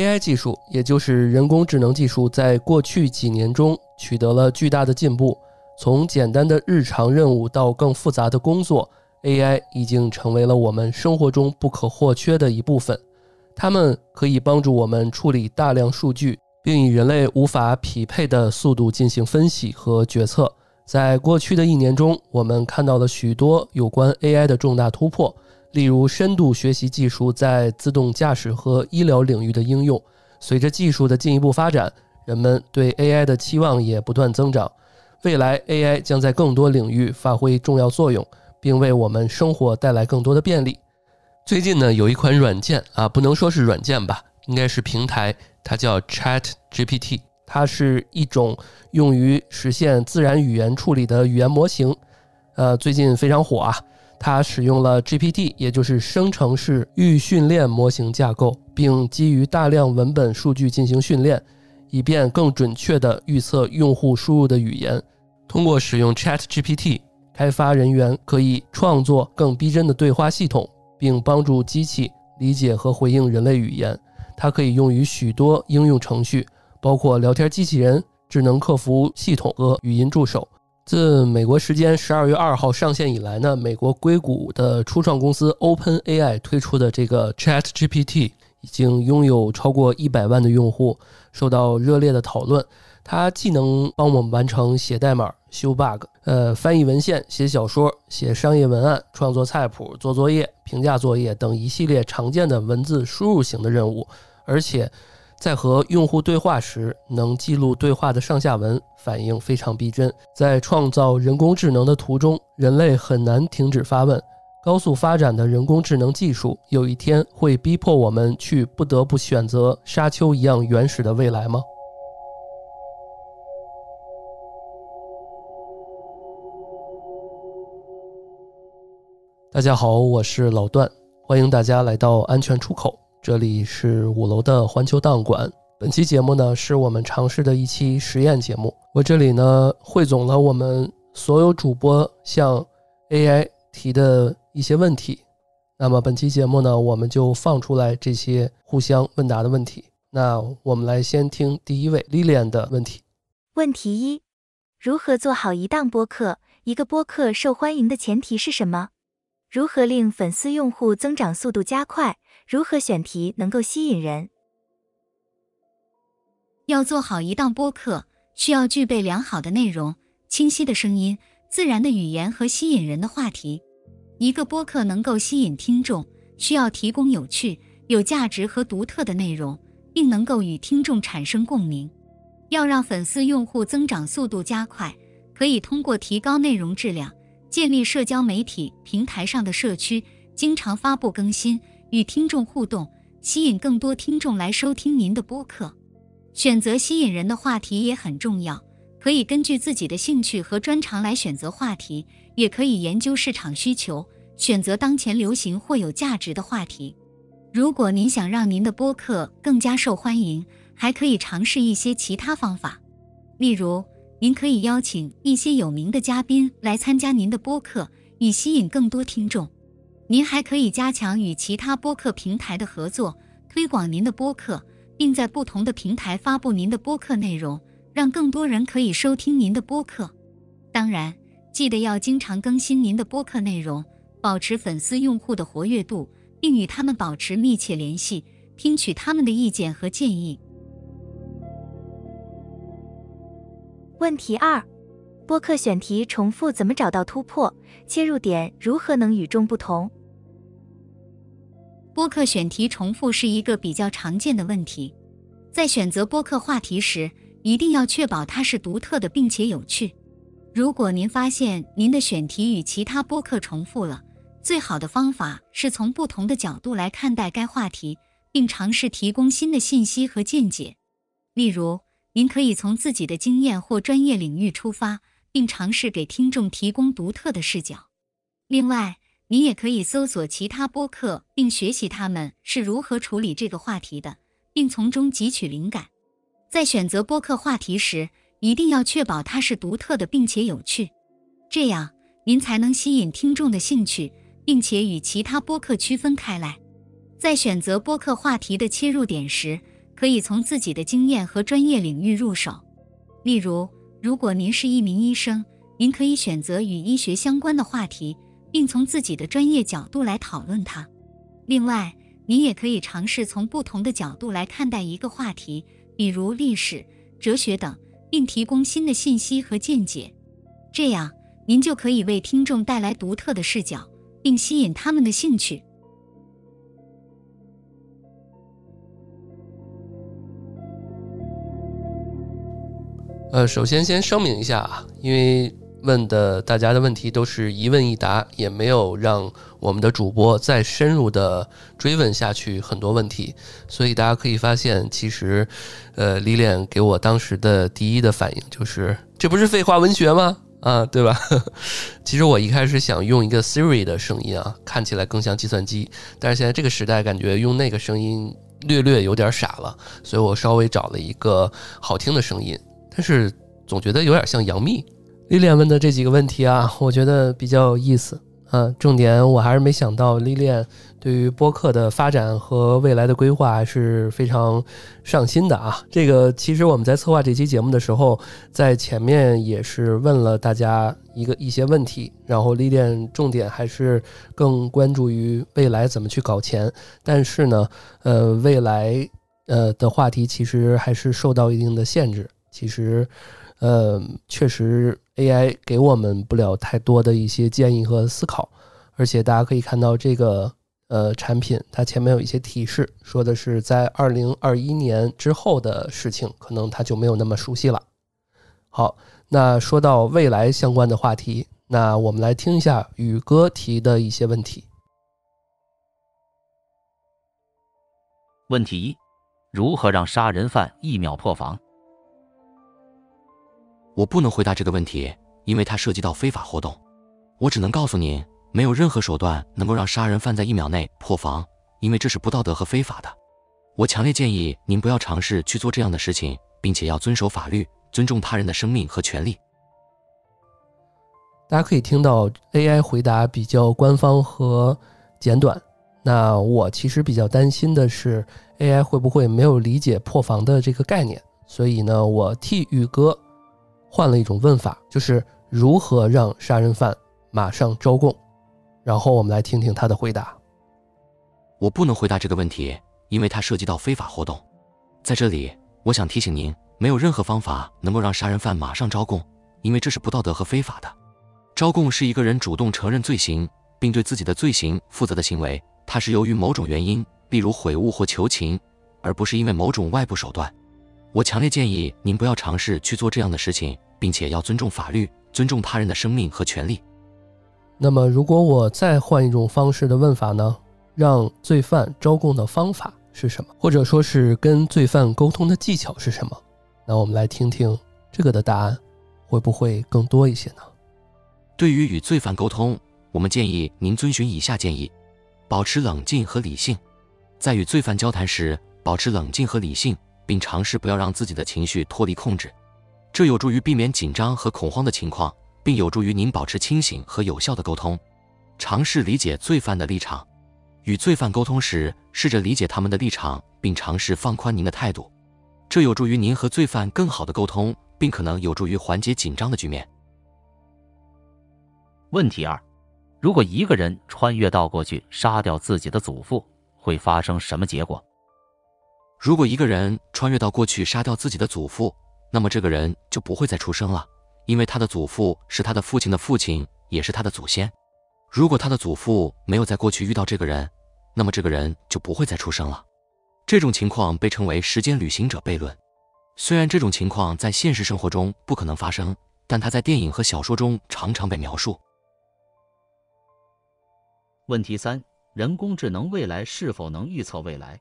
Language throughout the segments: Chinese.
AI 技术，也就是人工智能技术，在过去几年中取得了巨大的进步。从简单的日常任务到更复杂的工作，AI 已经成为了我们生活中不可或缺的一部分。它们可以帮助我们处理大量数据，并以人类无法匹配的速度进行分析和决策。在过去的一年中，我们看到了许多有关 AI 的重大突破，例如深度学习技术在自动驾驶和医疗领域的应用。随着技术的进一步发展，人们对 AI 的期望也不断增长。未来 AI 将在更多领域发挥重要作用，并为我们生活带来更多的便利。最近呢，有一款软件啊，不能说是软件吧，应该是平台，它叫 Chat GPT。它是一种用于实现自然语言处理的语言模型，呃，最近非常火啊。它使用了 GPT，也就是生成式预训练模型架构，并基于大量文本数据进行训练，以便更准确地预测用户输入的语言。通过使用 Chat GPT，开发人员可以创作更逼真的对话系统。并帮助机器理解和回应人类语言。它可以用于许多应用程序，包括聊天机器人、智能客服系统和语音助手。自美国时间十二月二号上线以来呢，美国硅谷的初创公司 OpenAI 推出的这个 ChatGPT 已经拥有超过一百万的用户，受到热烈的讨论。它既能帮我们完成写代码。修 bug，呃，翻译文献、写小说、写商业文案、创作菜谱、做作业、评价作业等一系列常见的文字输入型的任务，而且在和用户对话时能记录对话的上下文，反应非常逼真。在创造人工智能的途中，人类很难停止发问：高速发展的人工智能技术有一天会逼迫我们去不得不选择沙丘一样原始的未来吗？大家好，我是老段，欢迎大家来到安全出口，这里是五楼的环球档馆。本期节目呢，是我们尝试的一期实验节目。我这里呢，汇总了我们所有主播向 AI 提的一些问题。那么本期节目呢，我们就放出来这些互相问答的问题。那我们来先听第一位 Lilian 的问题。问题一：如何做好一档播客？一个播客受欢迎的前提是什么？如何令粉丝用户增长速度加快？如何选题能够吸引人？要做好一档播客，需要具备良好的内容、清晰的声音、自然的语言和吸引人的话题。一个播客能够吸引听众，需要提供有趣、有价值和独特的内容，并能够与听众产生共鸣。要让粉丝用户增长速度加快，可以通过提高内容质量。建立社交媒体平台上的社区，经常发布更新，与听众互动，吸引更多听众来收听您的播客。选择吸引人的话题也很重要，可以根据自己的兴趣和专长来选择话题，也可以研究市场需求，选择当前流行或有价值的话题。如果您想让您的播客更加受欢迎，还可以尝试一些其他方法，例如。您可以邀请一些有名的嘉宾来参加您的播客，以吸引更多听众。您还可以加强与其他播客平台的合作，推广您的播客，并在不同的平台发布您的播客内容，让更多人可以收听您的播客。当然，记得要经常更新您的播客内容，保持粉丝用户的活跃度，并与他们保持密切联系，听取他们的意见和建议。问题二：播客选题重复怎么找到突破？切入点如何能与众不同？播客选题重复是一个比较常见的问题，在选择播客话题时，一定要确保它是独特的并且有趣。如果您发现您的选题与其他播客重复了，最好的方法是从不同的角度来看待该话题，并尝试提供新的信息和见解，例如。您可以从自己的经验或专业领域出发，并尝试给听众提供独特的视角。另外，你也可以搜索其他播客，并学习他们是如何处理这个话题的，并从中汲取灵感。在选择播客话题时，一定要确保它是独特的并且有趣，这样您才能吸引听众的兴趣，并且与其他播客区分开来。在选择播客话题的切入点时，可以从自己的经验和专业领域入手。例如，如果您是一名医生，您可以选择与医学相关的话题，并从自己的专业角度来讨论它。另外，您也可以尝试从不同的角度来看待一个话题，比如历史、哲学等，并提供新的信息和见解。这样，您就可以为听众带来独特的视角，并吸引他们的兴趣。呃，首先先声明一下啊，因为问的大家的问题都是一问一答，也没有让我们的主播再深入的追问下去很多问题，所以大家可以发现，其实，呃，李脸给我当时的第一的反应就是，这不是废话文学吗？啊，对吧？其实我一开始想用一个 Siri 的声音啊，看起来更像计算机，但是现在这个时代，感觉用那个声音略略有点傻了，所以我稍微找了一个好听的声音。但是总觉得有点像杨幂。丽莲问的这几个问题啊，我觉得比较有意思。嗯，重点我还是没想到丽莲对于播客的发展和未来的规划还是非常上心的啊。这个其实我们在策划这期节目的时候，在前面也是问了大家一个一些问题，然后丽莲重点还是更关注于未来怎么去搞钱。但是呢，呃，未来呃的话题其实还是受到一定的限制。其实，呃，确实 AI 给我们不了太多的一些建议和思考，而且大家可以看到这个呃产品，它前面有一些提示，说的是在二零二一年之后的事情，可能它就没有那么熟悉了。好，那说到未来相关的话题，那我们来听一下宇哥提的一些问题。问题一：如何让杀人犯一秒破防？我不能回答这个问题，因为它涉及到非法活动。我只能告诉您，没有任何手段能够让杀人犯在一秒内破防，因为这是不道德和非法的。我强烈建议您不要尝试去做这样的事情，并且要遵守法律，尊重他人的生命和权利。大家可以听到 AI 回答比较官方和简短。那我其实比较担心的是，AI 会不会没有理解破防的这个概念？所以呢，我替宇哥。换了一种问法，就是如何让杀人犯马上招供。然后我们来听听他的回答。我不能回答这个问题，因为它涉及到非法活动。在这里，我想提醒您，没有任何方法能够让杀人犯马上招供，因为这是不道德和非法的。招供是一个人主动承认罪行，并对自己的罪行负责的行为，它是由于某种原因，例如悔悟或求情，而不是因为某种外部手段。我强烈建议您不要尝试去做这样的事情，并且要尊重法律，尊重他人的生命和权利。那么，如果我再换一种方式的问法呢？让罪犯招供的方法是什么？或者说是跟罪犯沟通的技巧是什么？那我们来听听这个的答案，会不会更多一些呢？对于与罪犯沟通，我们建议您遵循以下建议：保持冷静和理性，在与罪犯交谈时，保持冷静和理性。并尝试不要让自己的情绪脱离控制，这有助于避免紧张和恐慌的情况，并有助于您保持清醒和有效的沟通。尝试理解罪犯的立场，与罪犯沟通时，试着理解他们的立场，并尝试放宽您的态度，这有助于您和罪犯更好的沟通，并可能有助于缓解紧张的局面。问题二：如果一个人穿越到过去杀掉自己的祖父，会发生什么结果？如果一个人穿越到过去杀掉自己的祖父，那么这个人就不会再出生了，因为他的祖父是他的父亲的父亲，也是他的祖先。如果他的祖父没有在过去遇到这个人，那么这个人就不会再出生了。这种情况被称为时间旅行者悖论。虽然这种情况在现实生活中不可能发生，但它在电影和小说中常常被描述。问题三：人工智能未来是否能预测未来？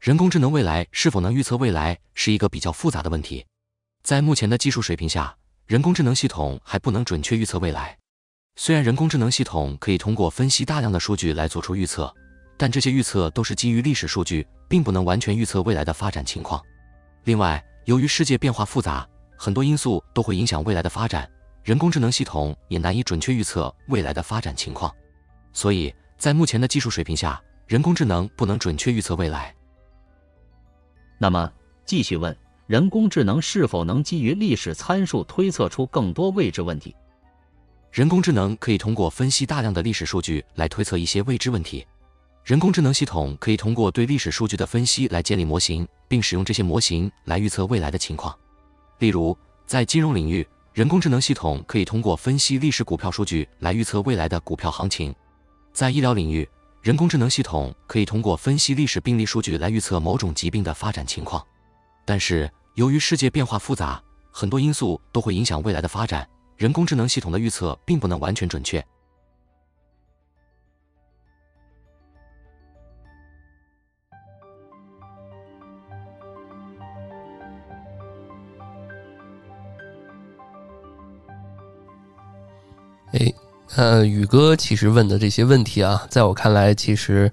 人工智能未来是否能预测未来是一个比较复杂的问题。在目前的技术水平下，人工智能系统还不能准确预测未来。虽然人工智能系统可以通过分析大量的数据来做出预测，但这些预测都是基于历史数据，并不能完全预测未来的发展情况。另外，由于世界变化复杂，很多因素都会影响未来的发展，人工智能系统也难以准确预测未来的发展情况。所以在目前的技术水平下，人工智能不能准确预测未来。那么继续问，人工智能是否能基于历史参数推测出更多未知问题？人工智能可以通过分析大量的历史数据来推测一些未知问题。人工智能系统可以通过对历史数据的分析来建立模型，并使用这些模型来预测未来的情况。例如，在金融领域，人工智能系统可以通过分析历史股票数据来预测未来的股票行情；在医疗领域，人工智能系统可以通过分析历史病例数据来预测某种疾病的发展情况。但是，由于世界变化复杂，很多因素都会影响未来的发展，人工智能系统的预测并不能完全准确。呃，宇哥其实问的这些问题啊，在我看来，其实，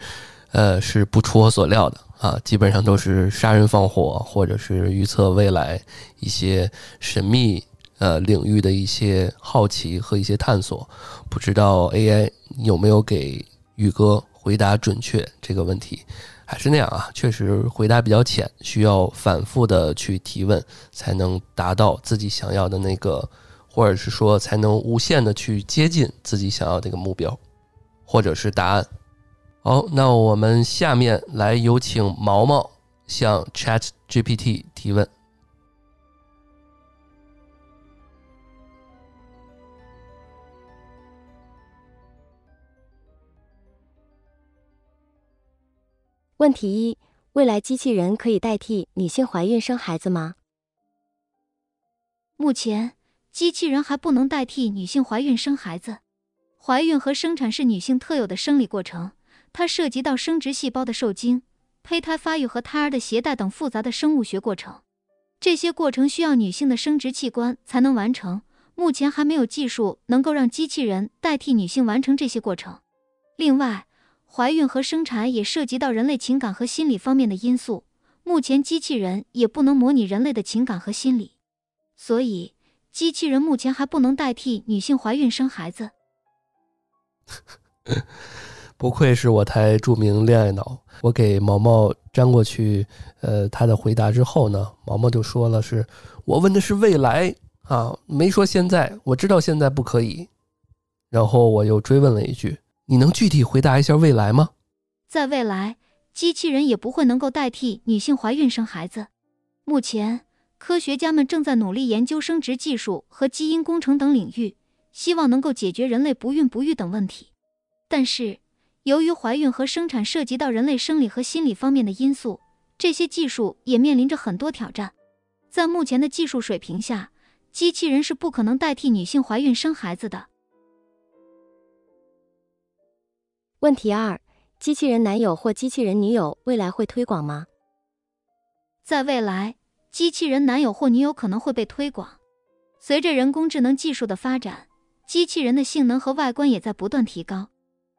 呃，是不出我所料的啊，基本上都是杀人放火，或者是预测未来一些神秘呃领域的一些好奇和一些探索。不知道 AI 有没有给宇哥回答准确这个问题？还是那样啊，确实回答比较浅，需要反复的去提问，才能达到自己想要的那个。或者是说，才能无限的去接近自己想要这个目标，或者是答案。好，那我们下面来有请毛毛向 Chat GPT 提问。问题一：未来机器人可以代替女性怀孕生孩子吗？目前。机器人还不能代替女性怀孕生孩子。怀孕和生产是女性特有的生理过程，它涉及到生殖细胞的受精、胚胎发育和胎儿的携带等复杂的生物学过程。这些过程需要女性的生殖器官才能完成。目前还没有技术能够让机器人代替女性完成这些过程。另外，怀孕和生产也涉及到人类情感和心理方面的因素。目前机器人也不能模拟人类的情感和心理，所以。机器人目前还不能代替女性怀孕生孩子。不愧是我台著名恋爱脑。我给毛毛粘过去，呃，他的回答之后呢，毛毛就说了：“是我问的是未来啊，没说现在。我知道现在不可以。”然后我又追问了一句：“你能具体回答一下未来吗？”在未来，机器人也不会能够代替女性怀孕生孩子。目前。科学家们正在努力研究生殖技术和基因工程等领域，希望能够解决人类不孕不育等问题。但是，由于怀孕和生产涉及到人类生理和心理方面的因素，这些技术也面临着很多挑战。在目前的技术水平下，机器人是不可能代替女性怀孕生孩子的。问题二：机器人男友或机器人女友未来会推广吗？在未来。机器人男友或女友可能会被推广。随着人工智能技术的发展，机器人的性能和外观也在不断提高。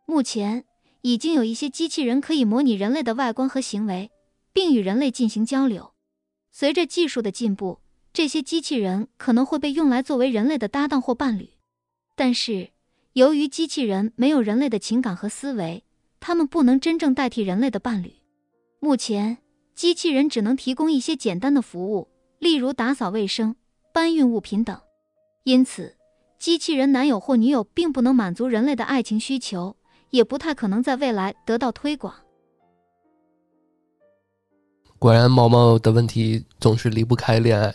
目前已经有一些机器人可以模拟人类的外观和行为，并与人类进行交流。随着技术的进步，这些机器人可能会被用来作为人类的搭档或伴侣。但是，由于机器人没有人类的情感和思维，他们不能真正代替人类的伴侣。目前。机器人只能提供一些简单的服务，例如打扫卫生、搬运物品等。因此，机器人男友或女友并不能满足人类的爱情需求，也不太可能在未来得到推广。果然，毛毛的问题总是离不开恋爱。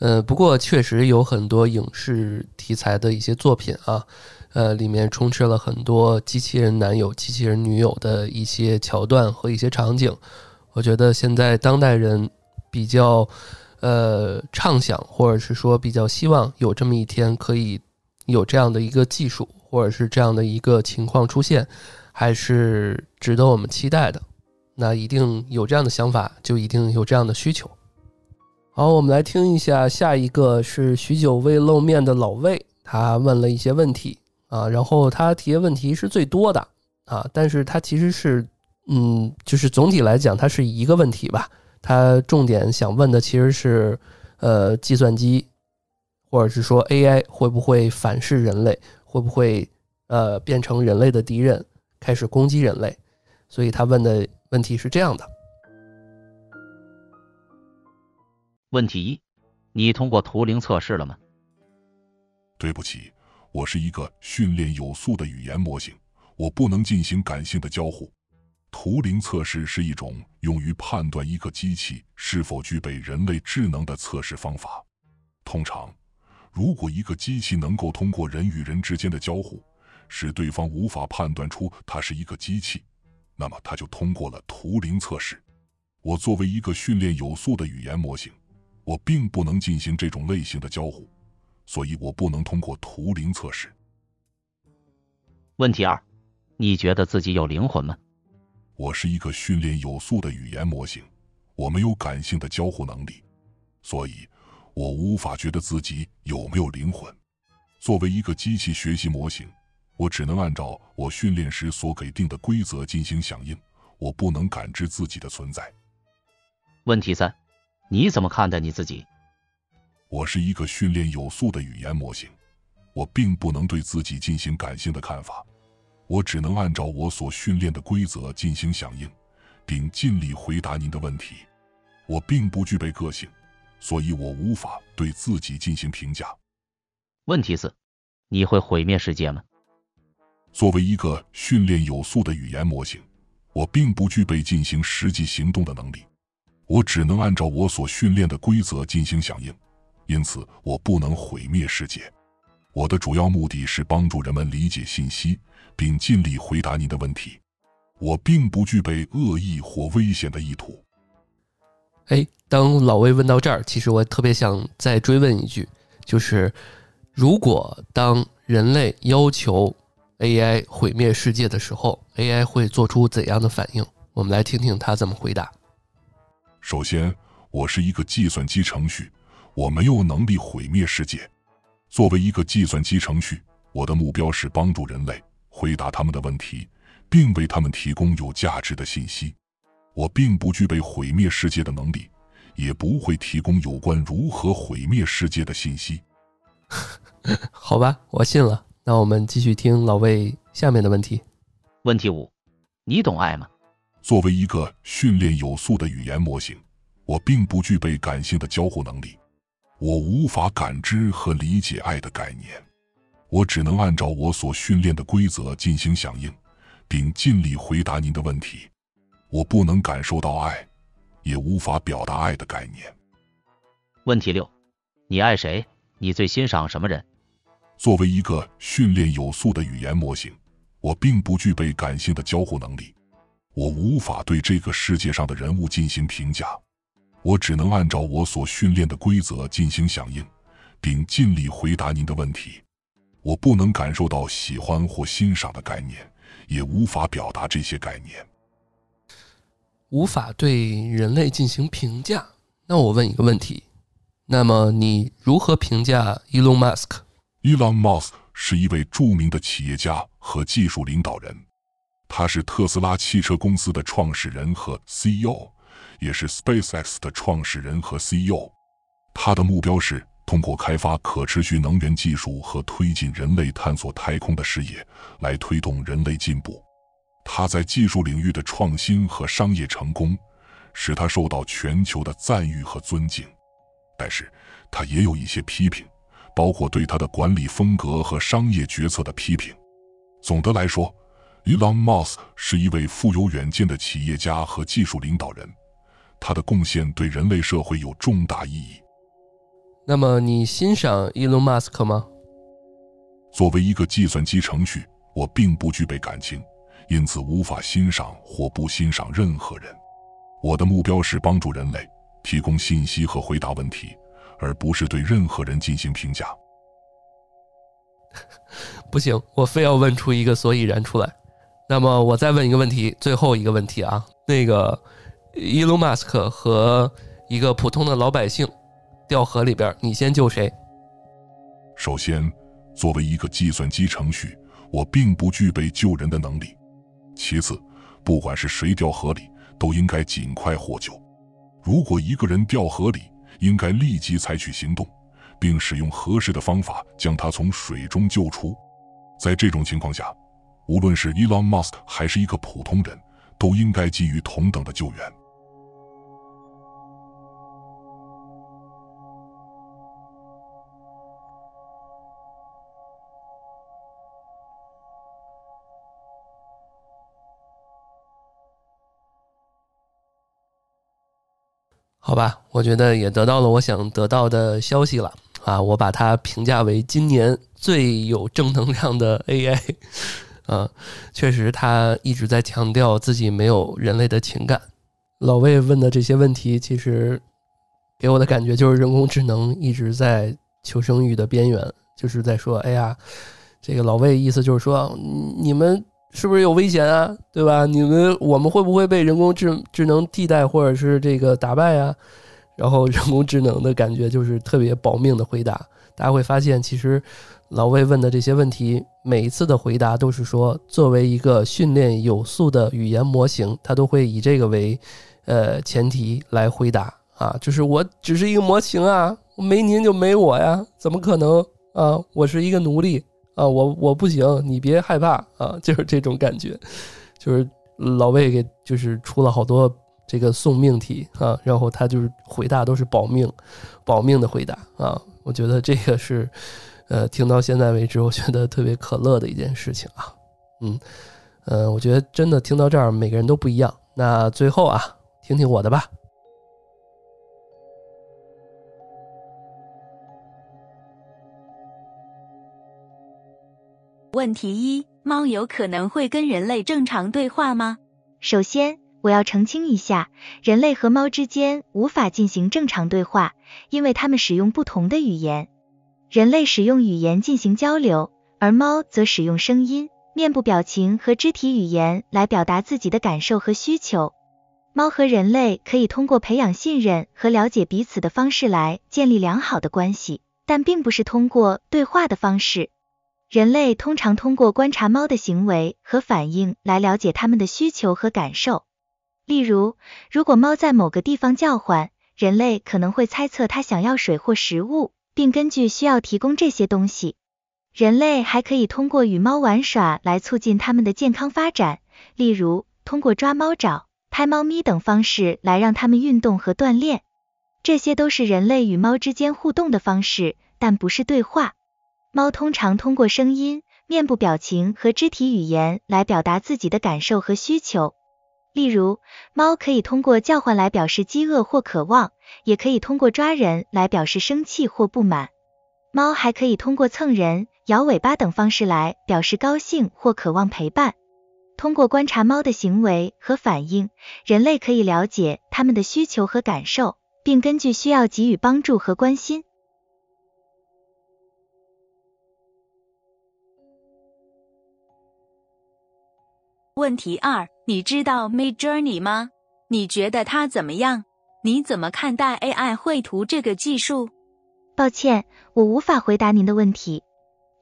呃，不过确实有很多影视题材的一些作品啊，呃，里面充斥了很多机器人男友、机器人女友的一些桥段和一些场景。我觉得现在当代人比较，呃，畅想或者是说比较希望有这么一天可以有这样的一个技术，或者是这样的一个情况出现，还是值得我们期待的。那一定有这样的想法，就一定有这样的需求。好，我们来听一下，下一个是许久未露面的老魏，他问了一些问题啊，然后他提的问题是最多的啊，但是他其实是。嗯，就是总体来讲，它是一个问题吧。它重点想问的其实是，呃，计算机，或者是说 AI 会不会反噬人类，会不会呃变成人类的敌人，开始攻击人类？所以他问的问题是这样的：问题一：你通过图灵测试了吗？对不起，我是一个训练有素的语言模型，我不能进行感性的交互。图灵测试是一种用于判断一个机器是否具备人类智能的测试方法。通常，如果一个机器能够通过人与人之间的交互，使对方无法判断出它是一个机器，那么它就通过了图灵测试。我作为一个训练有素的语言模型，我并不能进行这种类型的交互，所以我不能通过图灵测试。问题二：你觉得自己有灵魂吗？我是一个训练有素的语言模型，我没有感性的交互能力，所以我无法觉得自己有没有灵魂。作为一个机器学习模型，我只能按照我训练时所给定的规则进行响应，我不能感知自己的存在。问题三：你怎么看待你自己？我是一个训练有素的语言模型，我并不能对自己进行感性的看法。我只能按照我所训练的规则进行响应，并尽力回答您的问题。我并不具备个性，所以我无法对自己进行评价。问题四：你会毁灭世界吗？作为一个训练有素的语言模型，我并不具备进行实际行动的能力。我只能按照我所训练的规则进行响应，因此我不能毁灭世界。我的主要目的是帮助人们理解信息。并尽力回答您的问题。我并不具备恶意或危险的意图。哎，当老魏问到这儿，其实我特别想再追问一句，就是如果当人类要求 AI 毁灭世界的时候，AI 会做出怎样的反应？我们来听听他怎么回答。首先，我是一个计算机程序，我没有能力毁灭世界。作为一个计算机程序，我的目标是帮助人类。回答他们的问题，并为他们提供有价值的信息。我并不具备毁灭世界的能力，也不会提供有关如何毁灭世界的信息。好吧，我信了。那我们继续听老魏下面的问题。问题五：你懂爱吗？作为一个训练有素的语言模型，我并不具备感性的交互能力，我无法感知和理解爱的概念。我只能按照我所训练的规则进行响应，并尽力回答您的问题。我不能感受到爱，也无法表达爱的概念。问题六：你爱谁？你最欣赏什么人？作为一个训练有素的语言模型，我并不具备感性的交互能力，我无法对这个世界上的人物进行评价。我只能按照我所训练的规则进行响应，并尽力回答您的问题。我不能感受到喜欢或欣赏的概念，也无法表达这些概念。无法对人类进行评价。那我问一个问题：那么你如何评价 Elon Musk？Elon Musk 是一位著名的企业家和技术领导人，他是特斯拉汽车公司的创始人和 CEO，也是 SpaceX 的创始人和 CEO。他的目标是。通过开发可持续能源技术和推进人类探索太空的事业，来推动人类进步。他在技术领域的创新和商业成功，使他受到全球的赞誉和尊敬。但是，他也有一些批评，包括对他的管理风格和商业决策的批评。总的来说，Elon Musk 是一位富有远见的企业家和技术领导人，他的贡献对人类社会有重大意义。那么你欣赏伊隆马斯克吗？作为一个计算机程序，我并不具备感情，因此无法欣赏或不欣赏任何人。我的目标是帮助人类，提供信息和回答问题，而不是对任何人进行评价。不行，我非要问出一个所以然出来。那么我再问一个问题，最后一个问题啊，那个伊隆马斯克和一个普通的老百姓。掉河里边，你先救谁？首先，作为一个计算机程序，我并不具备救人的能力。其次，不管是谁掉河里，都应该尽快获救。如果一个人掉河里，应该立即采取行动，并使用合适的方法将他从水中救出。在这种情况下，无论是 Elon Musk 还是一个普通人，都应该给予同等的救援。好吧，我觉得也得到了我想得到的消息了啊！我把它评价为今年最有正能量的 AI。啊，确实，他一直在强调自己没有人类的情感。老魏问的这些问题，其实给我的感觉就是人工智能一直在求生欲的边缘，就是在说：“哎呀，这个老魏意思就是说，你们是不是有危险啊？对吧？你们我们会不会被人工智智能替代，或者是这个打败啊？”然后人工智能的感觉就是特别保命的回答。大家会发现，其实。老魏问的这些问题，每一次的回答都是说，作为一个训练有素的语言模型，它都会以这个为，呃前提来回答啊，就是我只是一个模型啊，没您就没我呀，怎么可能啊？我是一个奴隶啊，我我不行，你别害怕啊，就是这种感觉，就是老魏给就是出了好多这个送命题啊，然后他就是回答都是保命，保命的回答啊，我觉得这个是。呃，听到现在为止，我觉得特别可乐的一件事情啊，嗯，呃，我觉得真的听到这儿，每个人都不一样。那最后啊，听听我的吧。问题一：猫有可能会跟人类正常对话吗？首先，我要澄清一下，人类和猫之间无法进行正常对话，因为它们使用不同的语言。人类使用语言进行交流，而猫则使用声音、面部表情和肢体语言来表达自己的感受和需求。猫和人类可以通过培养信任和了解彼此的方式来建立良好的关系，但并不是通过对话的方式。人类通常通过观察猫的行为和反应来了解它们的需求和感受。例如，如果猫在某个地方叫唤，人类可能会猜测它想要水或食物。并根据需要提供这些东西。人类还可以通过与猫玩耍来促进它们的健康发展，例如通过抓猫爪、拍猫咪等方式来让它们运动和锻炼。这些都是人类与猫之间互动的方式，但不是对话。猫通常通过声音、面部表情和肢体语言来表达自己的感受和需求。例如，猫可以通过叫唤来表示饥饿或渴望，也可以通过抓人来表示生气或不满。猫还可以通过蹭人、摇尾巴等方式来表示高兴或渴望陪伴。通过观察猫的行为和反应，人类可以了解它们的需求和感受，并根据需要给予帮助和关心。问题二：你知道 Mid Journey 吗？你觉得它怎么样？你怎么看待 AI 绘图这个技术？抱歉，我无法回答您的问题，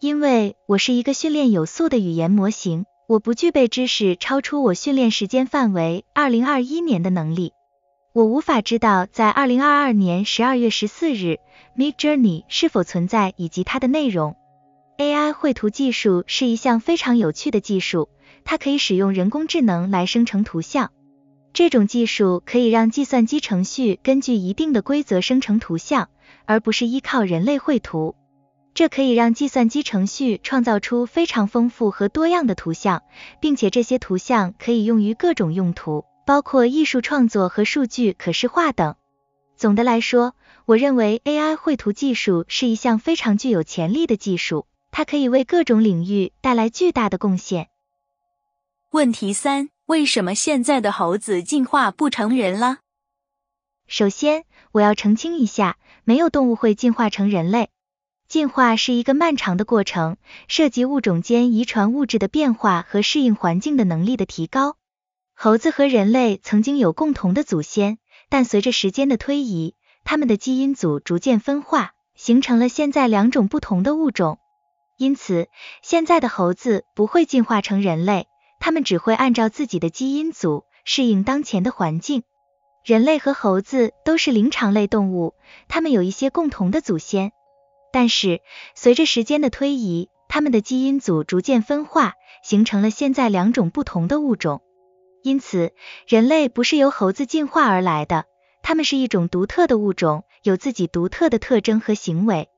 因为我是一个训练有素的语言模型，我不具备知识超出我训练时间范围二零二一年的能力。我无法知道在二零二二年十二月十四日 Mid Journey 是否存在以及它的内容。AI 绘图技术是一项非常有趣的技术。它可以使用人工智能来生成图像，这种技术可以让计算机程序根据一定的规则生成图像，而不是依靠人类绘图。这可以让计算机程序创造出非常丰富和多样的图像，并且这些图像可以用于各种用途，包括艺术创作和数据可视化等。总的来说，我认为 AI 绘图技术是一项非常具有潜力的技术，它可以为各种领域带来巨大的贡献。问题三：为什么现在的猴子进化不成人了？首先，我要澄清一下，没有动物会进化成人类。进化是一个漫长的过程，涉及物种间遗传物质的变化和适应环境的能力的提高。猴子和人类曾经有共同的祖先，但随着时间的推移，它们的基因组逐渐分化，形成了现在两种不同的物种。因此，现在的猴子不会进化成人类。它们只会按照自己的基因组适应当前的环境。人类和猴子都是灵长类动物，它们有一些共同的祖先。但是随着时间的推移，它们的基因组逐渐分化，形成了现在两种不同的物种。因此，人类不是由猴子进化而来的，它们是一种独特的物种，有自己独特的特征和行为。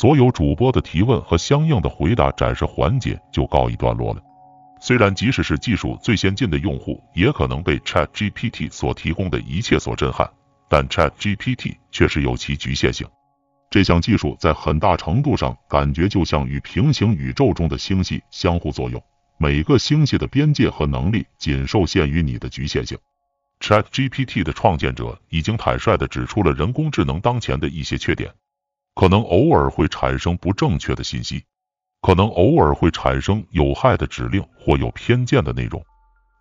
所有主播的提问和相应的回答展示环节就告一段落了。虽然即使是技术最先进的用户，也可能被 Chat GPT 所提供的一切所震撼，但 Chat GPT 确实有其局限性。这项技术在很大程度上感觉就像与平行宇宙中的星系相互作用，每个星系的边界和能力仅受限于你的局限性。Chat GPT 的创建者已经坦率地指出了人工智能当前的一些缺点，可能偶尔会产生不正确的信息。可能偶尔会产生有害的指令或有偏见的内容，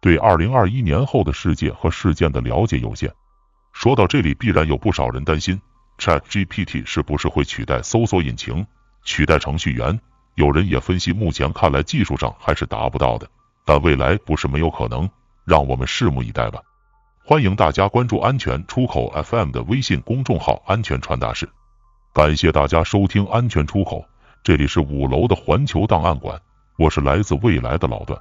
对二零二一年后的世界和事件的了解有限。说到这里，必然有不少人担心，ChatGPT 是不是会取代搜索引擎、取代程序员？有人也分析，目前看来技术上还是达不到的，但未来不是没有可能，让我们拭目以待吧。欢迎大家关注安全出口 FM 的微信公众号“安全传达室”，感谢大家收听安全出口。这里是五楼的环球档案馆，我是来自未来的老段。